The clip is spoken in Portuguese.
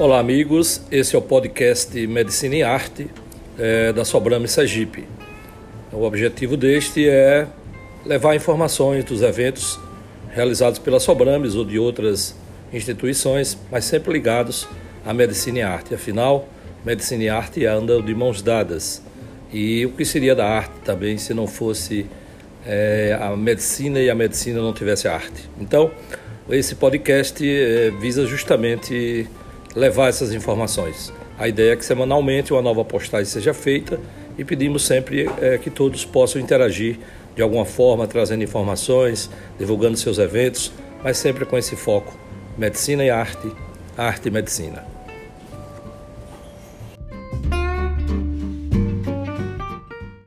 Olá, amigos. Esse é o podcast Medicina e Arte é, da Sobrame Sergipe. O objetivo deste é levar informações dos eventos realizados pela Sobrames ou de outras instituições, mas sempre ligados à medicina e arte. Afinal, medicina e arte andam de mãos dadas. E o que seria da arte também se não fosse é, a medicina e a medicina não tivesse arte? Então, esse podcast é, visa justamente levar essas informações. A ideia é que semanalmente uma nova postagem seja feita e pedimos sempre é, que todos possam interagir de alguma forma, trazendo informações, divulgando seus eventos, mas sempre com esse foco: medicina e arte, arte e medicina.